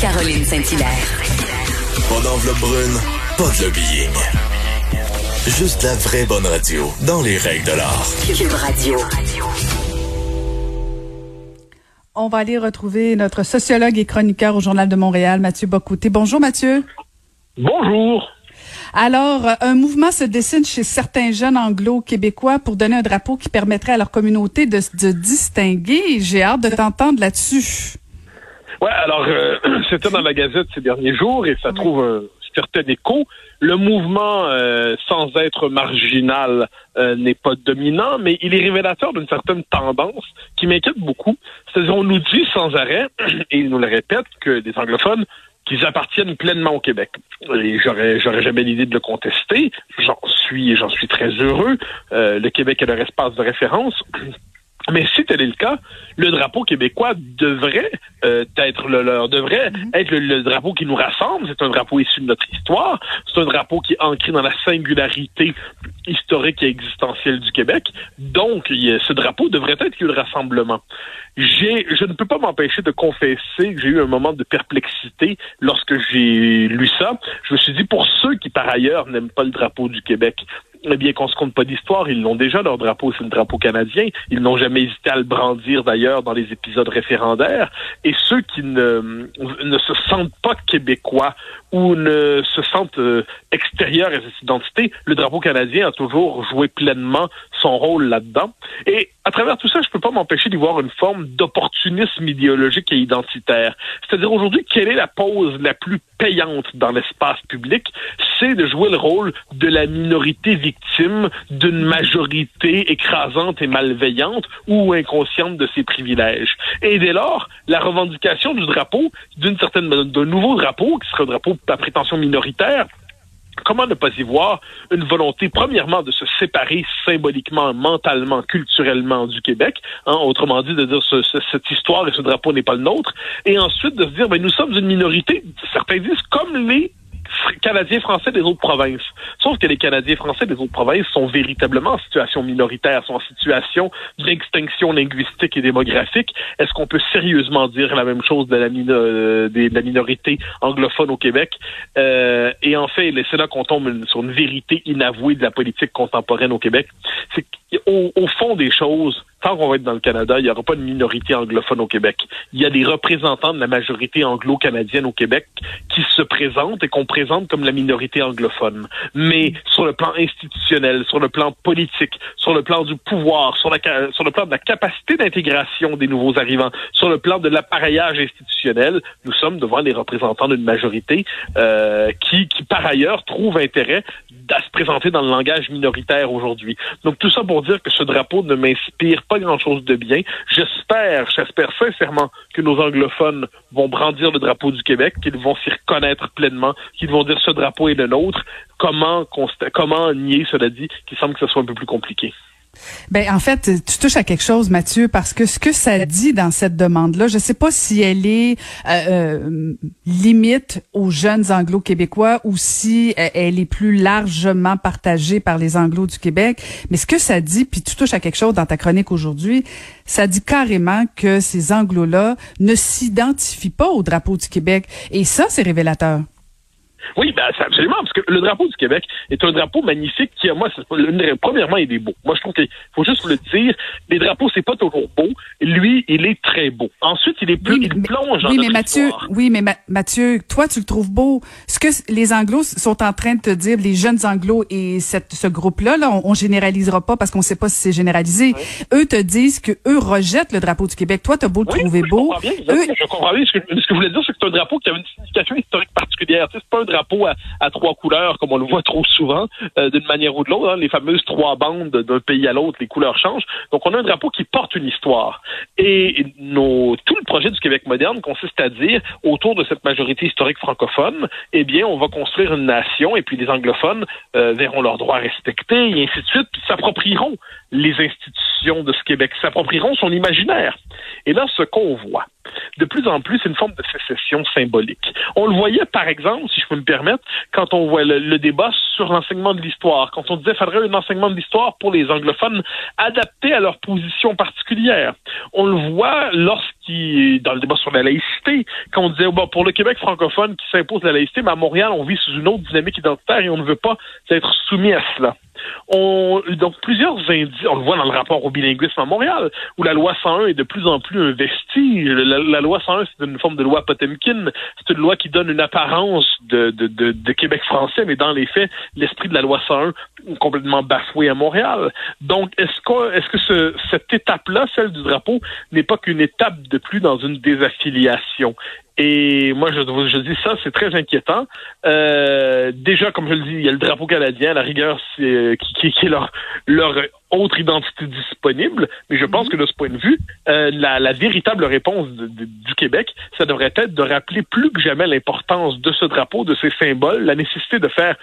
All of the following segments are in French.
Caroline Saint-Hilaire. Pas d'enveloppe brune, pas de lobbying. Juste la vraie bonne radio, dans les règles de l'art. Cube Radio. On va aller retrouver notre sociologue et chroniqueur au Journal de Montréal, Mathieu Bocouté. Bonjour Mathieu. Bonjour. Alors, euh, un mouvement se dessine chez certains jeunes anglo-québécois pour donner un drapeau qui permettrait à leur communauté de se distinguer. J'ai hâte de t'entendre là-dessus. Ouais, alors euh, c'était dans la Gazette ces derniers jours et ça trouve un certain écho. Le mouvement, euh, sans être marginal, n'est pas dominant, mais il est révélateur d'une certaine tendance qui m'inquiète beaucoup. C'est-à-dire, on nous dit sans arrêt, et il nous le répète, que les anglophones qu'ils appartiennent pleinement au Québec. Et j'aurais, j'aurais jamais l'idée de le contester. J'en suis, j'en suis très heureux. Euh, le Québec est leur espace de référence. Mais si tel est le cas, le drapeau québécois devrait euh, être le leur, devrait mhm. être le, drapeau qui nous rassemble. C'est un drapeau issu de notre histoire. C'est un drapeau qui est ancré dans la singularité historique et existentielle du Québec. Donc, ce drapeau devrait être le rassemblement. J'ai, je ne peux pas m'empêcher de confesser que j'ai eu un moment de perplexité lorsque j'ai lu ça. Je me suis dit, pour ceux qui par ailleurs n'aiment pas le drapeau du Québec, eh bien qu'on se compte pas d'histoire, ils l'ont déjà leur drapeau, c'est le drapeau canadien. Ils n'ont jamais hésité à le brandir d'ailleurs dans les épisodes référendaires. Et ceux qui ne, se sentent pas québécois ou ne se sentent euh, extérieurs à cette identité, le drapeau canadien a toujours joué pleinement son rôle là-dedans. Et à travers tout ça, je peux pas m'empêcher d'y voir une forme d'opportunisme idéologique et identitaire. C'est-à-dire aujourd'hui, quelle est la pause la plus payante dans l'espace public? De jouer le rôle de la minorité victime d'une majorité écrasante et malveillante ou inconsciente de ses privilèges. Et dès lors, la revendication du drapeau, d'une certaine d'un nouveau drapeau, qui serait un drapeau à prétention minoritaire, Comment ne pas y voir une volonté, premièrement, de se séparer symboliquement, mentalement, culturellement du Québec, hein, autrement dit, de dire ce, cette histoire et ce drapeau n'est pas le nôtre, et ensuite de se dire, ben, nous sommes une minorité, certains disent, comme les Canadiens français des autres provinces. Sauf que les Canadiens français des autres provinces sont véritablement en situation minoritaire, sont en situation d'extinction linguistique et démographique. Est-ce qu'on peut sérieusement dire la même chose de la, euh, minorité anglophone au Québec? Euh, et en fait, c'est là qu'on tombe sur une vérité inavouée de la politique contemporaine au Québec. Qu'au au fond des choses, tant qu'on va être dans le Canada, il n'y aura pas de minorité anglophone au Québec. Il y a des représentants de la majorité anglo-canadienne au Québec qui se présentent et qu'on présente comme la minorité anglophone. Mais sur le plan institutionnel, sur le plan politique, sur le plan du pouvoir, sur le plan de la capacité d'intégration des nouveaux arrivants, sur le plan de l'appareillage institutionnel, nous sommes devant les représentants d'une majorité euh, qui, qui, par ailleurs, trouve intérêt à se présenter dans le langage minoritaire aujourd'hui. Donc tout ça pour dire que ce drapeau ne m'inspire pas grand-chose de bien. J'espère, j'espère sincèrement que nos anglophones vont brandir le drapeau du Québec, qu'ils vont s'y reconnaître pleinement, qu'ils vont dire ce drapeau est le nôtre. Comment, comment nier, cela dit, qu'il semble que ce soit un peu plus compliqué? Ben en fait, tu touches à quelque chose, Mathieu, parce que ce que ça dit dans cette demande-là, je ne sais pas si elle est euh, euh, limite aux jeunes Anglo-québécois ou si euh, elle est plus largement partagée par les Anglo du Québec. Mais ce que ça dit, puis tu touches à quelque chose dans ta chronique aujourd'hui, ça dit carrément que ces Anglo-là ne s'identifient pas au drapeau du Québec, et ça, c'est révélateur. Oui, ben, absolument, parce que le drapeau du Québec est un drapeau magnifique qui, moi, premièrement, il est beau. Moi, je trouve qu'il faut juste le dire. Les drapeaux, c'est pas toujours beau. Lui, il est très beau. Ensuite, il est plus, il plonge oui, dans mais Mathieu, Oui, mais Mathieu, toi, tu le trouves beau. Ce que les Anglos sont en train de te dire, les jeunes Anglos et cette, ce groupe-là, là, on, généralisera pas parce qu'on sait pas si c'est généralisé. Eux te disent que eux rejettent le drapeau du Québec. Toi, t'as beau le trouver beau. Je comprends bien, je comprends bien. Ce que, ce que je voulais dire, c'est que c'est un drapeau qui a une signification historique particulière. c'est pas un drapeau à, trois couleurs, comme on le voit trop souvent, euh, d'une manière ou de l'autre. Hein. les fameuses trois bandes d'un pays à l'autre, les couleurs changent. Donc, on a un drapeau qui porte une histoire. Et tout le projet du Québec moderne consiste à dire, autour de cette majorité historique francophone, eh bien, on va construire une nation, et puis les anglophones euh, verront leurs droits respectés, et ainsi de suite, puis s'approprieront les institutions de ce Québec, s'approprieront son imaginaire. Et là, ce qu'on voit, de plus en plus, c'est une forme de sécession symbolique. On le voyait, par exemple, si je peux me permettre, quand on voit le, débat sur l'enseignement de l'histoire, quand on disait qu'il faudrait un enseignement de l'histoire pour les anglophones adapté à leur position particulière. On le voit dans le débat sur la laïcité, quand on disait, bon, pour le Québec francophone qui s'impose la laïcité, mais à Montréal, on vit sous une autre dynamique identitaire et on ne veut pas être soumis à cela. On, donc plusieurs indices, on le voit dans le rapport au bilinguisme à Montréal, où la loi 101 est de plus en plus un vestige. La, loi 101, c'est une forme de loi Potemkin. C'est une loi qui donne une apparence de, Québec français, mais dans les faits, l'esprit de la loi 101 est complètement bafoué à Montréal. Donc, est-ce que, cette étape-là, celle du drapeau, n'est pas qu'une étape de plus dans une désaffiliation? Et moi, je, je dis ça, c'est très inquiétant. Euh, déjà, comme je le dis, il y a le drapeau canadien, la rigueur, c'est, qui, qui, est leur, leur autre identité disponible. Mais je pense mhm. que de ce point de vue, euh, la, la, véritable réponse du Québec, ça devrait être de rappeler plus que jamais l'importance de ce drapeau, de ces symboles, la nécessité de faire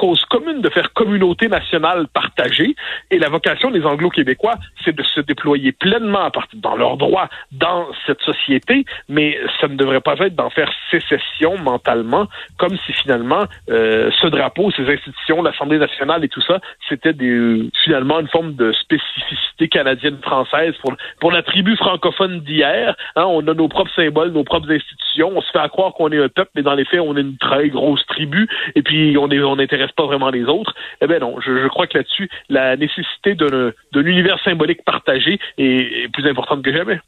cause commune de faire communauté nationale partagée. Et la vocation des Anglo-Québécois, c'est de se déployer pleinement dans leurs droits dans cette société, mais ça ne devrait pas être d'en faire sécession mentalement, comme si finalement euh, ce drapeau, ces institutions, l'Assemblée nationale et tout ça, c'était finalement une forme de spécificité canadienne-française pour, pour la tribu francophone d'hier. Hein, on a nos propres symboles, nos propres institutions. On se fait croire qu'on est un peuple, mais dans les faits, on est une très grosse tribu. Et puis on est pas vraiment les autres. Eh bien non, je, crois que là-dessus, la nécessité d'un univers symbolique partagé est plus importante que jamais.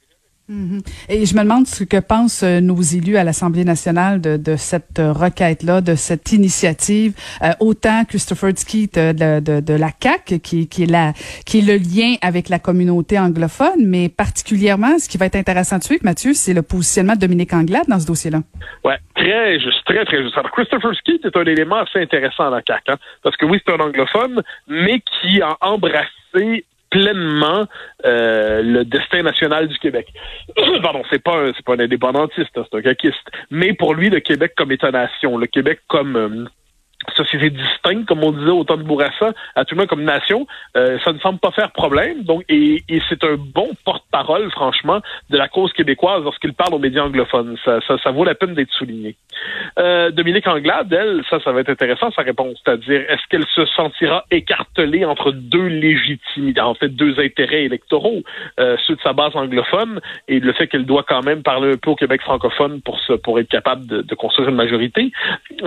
Mhm. Et je me demande ce que pensent euh, nos élus à l'Assemblée nationale de, de cette euh, requête-là, de cette initiative. Euh, autant Christopher Skeet de, de, de, la CAC, qui, qui, est la, qui est le lien avec la communauté anglophone, mais particulièrement, ce qui va être intéressant de suivre, Mathieu, c'est le positionnement de Dominique Anglade dans ce dossier-là. Ouais, très juste, très très juste. Alors, Christopher Skeet est un élément assez intéressant à la CAC, hein, parce que oui, c'est un anglophone, mais qui a embrassé pleinement euh, le destin national du Québec. Pardon, c'est pas c'est pas un indépendantiste, hein, c'est un caquiste. Mais pour lui, le Québec comme État-nation, le Québec comme euh, société distincte, comme on disait au temps de Bourassa, à tout le monde comme nation, euh, ça ne semble pas faire problème. Donc, et, et c'est un bon porte-parole, franchement, de la cause québécoise lorsqu'il parle aux médias anglophones. Ça, ça, ça vaut la peine d'être souligné. Euh, Dominique Anglade, elle, ça, ça va être intéressant sa réponse, c'est-à-dire est-ce qu'elle se sentira écartelée entre deux légitimités, en fait deux intérêts électoraux, euh, ceux de sa base anglophone et le fait qu'elle doit quand même parler un peu au Québec francophone pour se, pour être capable de, de construire une majorité?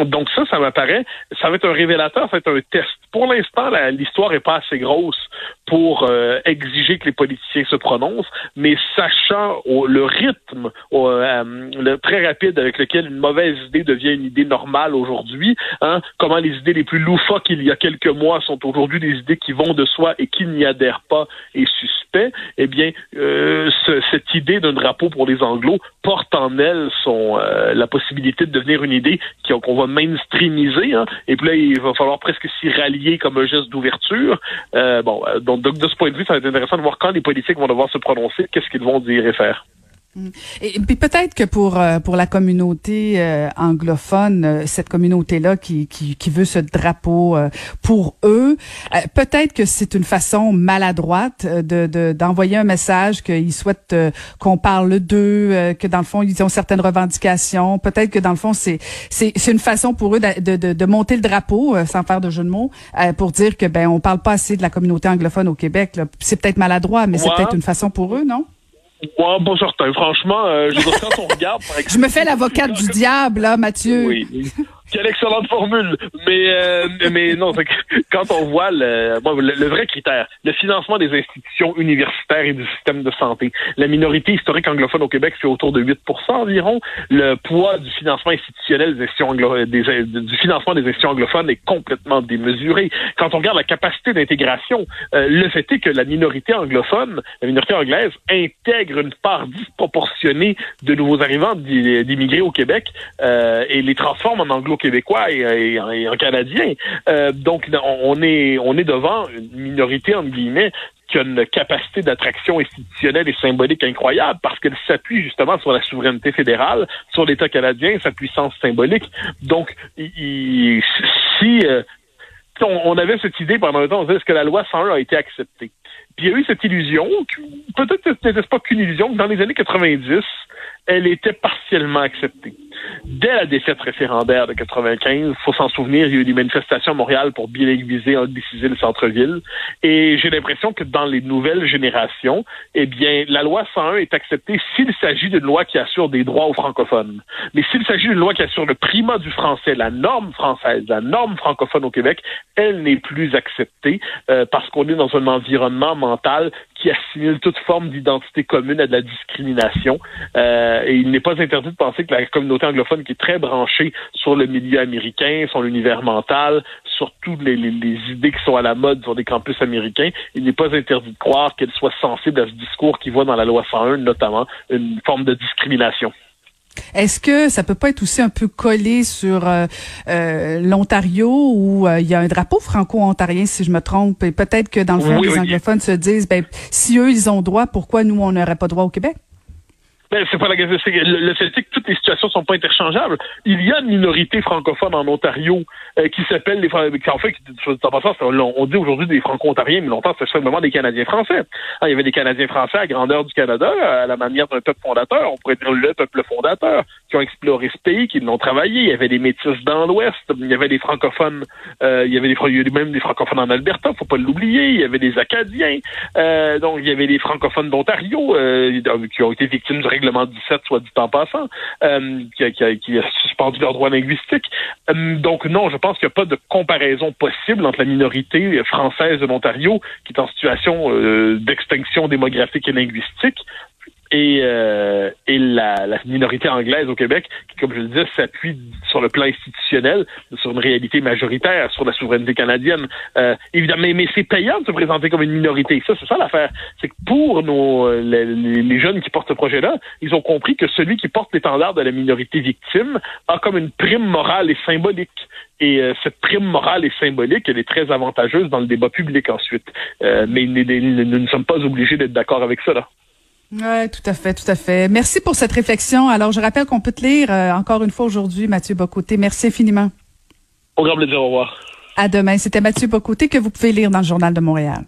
Donc ça, ça m'apparaît ça va être un révélateur, ça va être un test. Pour l'instant, l'histoire est pas assez grosse pour euh, exiger que les politiciens se prononcent, mais sachant le rythme euh, le très rapide avec lequel une mauvaise idée devient une idée normale aujourd'hui, hein, comment les idées les plus loufoques il y a quelques mois sont aujourd'hui des idées qui vont de soi et qui n'y adhèrent pas et suspect, eh bien, euh, cette idée d'un drapeau pour les Anglos porte en elle son la possibilité de devenir une idée qu'on va mainstreamiser. Hein, et puis là, il va falloir presque s'y rallier comme un geste d'ouverture. Euh, bon, euh, donc, donc, de ce point de vue, ça va être intéressant de voir quand les politiques vont devoir se prononcer, qu'est-ce qu'ils vont dire et faire. Mm. Et, puis peut-être que pour euh, pour la communauté euh, anglophone, euh, cette communauté-là qui, qui, qui veut ce drapeau pour eux, peut-être que c'est une façon maladroite de d'envoyer un message qu'ils souhaitent qu'on parle d'eux, que dans le fond ils ont certaines revendications. Peut-être que dans le fond c'est c'est c'est une façon pour eux de, de, de monter le drapeau, sans faire de jeu de mots, pour dire que ben on parle pas assez de la communauté anglophone au Québec. C'est peut-être maladroit, mais c'est peut-être une façon pour eux, non? Ouais, pas certain. Franchement, euh, je quand on regarde, par exemple, Je me fais l'avocate du diable, là, Mathieu. Oui. Quelle excellente formule. Mais euh, mais non, quand on voit le, le, vrai critère, le financement des institutions universitaires et du système de santé, la minorité historique anglophone au Québec c'est autour de 8 environ. Le poids du financement institutionnel des institutions anglo du financement des institutions anglophones est complètement démesuré. Quand on regarde la capacité d'intégration, euh, le fait est que la minorité anglophone, la minorité anglaise, intègre une part disproportionnée de nouveaux arrivants d'immigrés au Québec euh, et les transforme en anglo québécois et, en canadien. Euh, donc, on est, on est devant une minorité, entre guillemets, qui a une capacité d'attraction institutionnelle et symbolique incroyable parce qu'elle s'appuie justement sur la souveraineté fédérale, sur l'État canadien, sa puissance symbolique. Donc, si euh, on, avait cette idée pendant un temps, on disait est-ce que la loi 101 a été acceptée? Puis il y a eu cette illusion, peut-être que ce n'était pas qu'une illusion, que dans les années 90, elle était partiellement acceptée dès la défaite référendaire de 95, faut s'en souvenir, il y a eu des manifestations à Montréal pour bilinguiser, angliciser le centre-ville. Et j'ai l'impression que dans les nouvelles générations, eh bien, la loi 101 est acceptée s'il s'agit d'une loi qui assure des droits aux francophones. Mais s'il s'agit d'une loi qui assure le primat du français, la norme française, la norme francophone au Québec, elle n'est plus acceptée euh, parce qu'on est dans un environnement mental qui assimile toute forme d'identité commune à de la discrimination. Euh, et il n'est pas interdit de penser que la communauté anglophone, qui est très branchée sur le milieu américain, son univers mental, sur toutes les, idées qui sont à la mode sur des campus américains, il n'est pas interdit de croire qu'elle soit sensible à ce discours qui voit dans la loi 101, notamment, une forme de discrimination. Est-ce que ça peut pas être aussi un peu collé sur euh, euh, l'Ontario où euh, il y a un drapeau franco-ontarien, si je me trompe, et peut-être que dans le fond, les anglophones se disent, ben, si eux, ils ont droit, pourquoi nous, on n'aurait pas droit au Québec? C'est pas la le, le fait que toutes les situations sont pas interchangeables. Il y a une minorité francophone en Ontario euh, qui s'appelle les en fait on dit aujourd'hui des franco-ontariens, mais longtemps c'était simplement des Canadiens français. Ah, il y avait des Canadiens français à grandeur du Canada, à la manière d'un peuple fondateur, on pourrait dire le peuple fondateur, ce pays, qui l'ont travaillé. Il y avait des métis dans l'Ouest, il y avait des francophones, euh, il y avait même des francophones en Alberta, faut pas l'oublier. Il y avait des Acadiens, euh, donc il y avait des francophones d'Ontario qui ont été victimes du règlement 17, soit dit en passant, euh, qui, a, suspendu leurs droits linguistiques. Euh, donc non, je pense qu'il n'y a pas de comparaison possible entre la minorité française de l'Ontario, qui est en situation euh, d'extinction démographique et linguistique, et, euh, et la, la, minorité anglaise au Québec, qui, comme je le disais, s'appuie sur le plan institutionnel, sur une réalité majoritaire, sur la souveraineté canadienne. Euh, évidemment, mais, c'est payant de se présenter comme une minorité. Ça, c'est ça l'affaire. C'est que pour nos les, les, jeunes qui portent ce projet-là, ils ont compris que celui qui porte l'étendard de la minorité victime a comme une prime morale et symbolique. Et euh, cette prime morale et symbolique, elle est très avantageuse dans le débat public ensuite. Euh, mais nous ne sommes pas obligés d'être d'accord avec ça. Là. Oui, tout à fait, tout à fait. Merci pour cette réflexion. Alors, je rappelle qu'on peut te lire euh, encore une fois aujourd'hui, Mathieu Bocoté. Merci infiniment. Au grand plaisir, au revoir. À demain. C'était Mathieu Bocoté que vous pouvez lire dans le Journal de Montréal.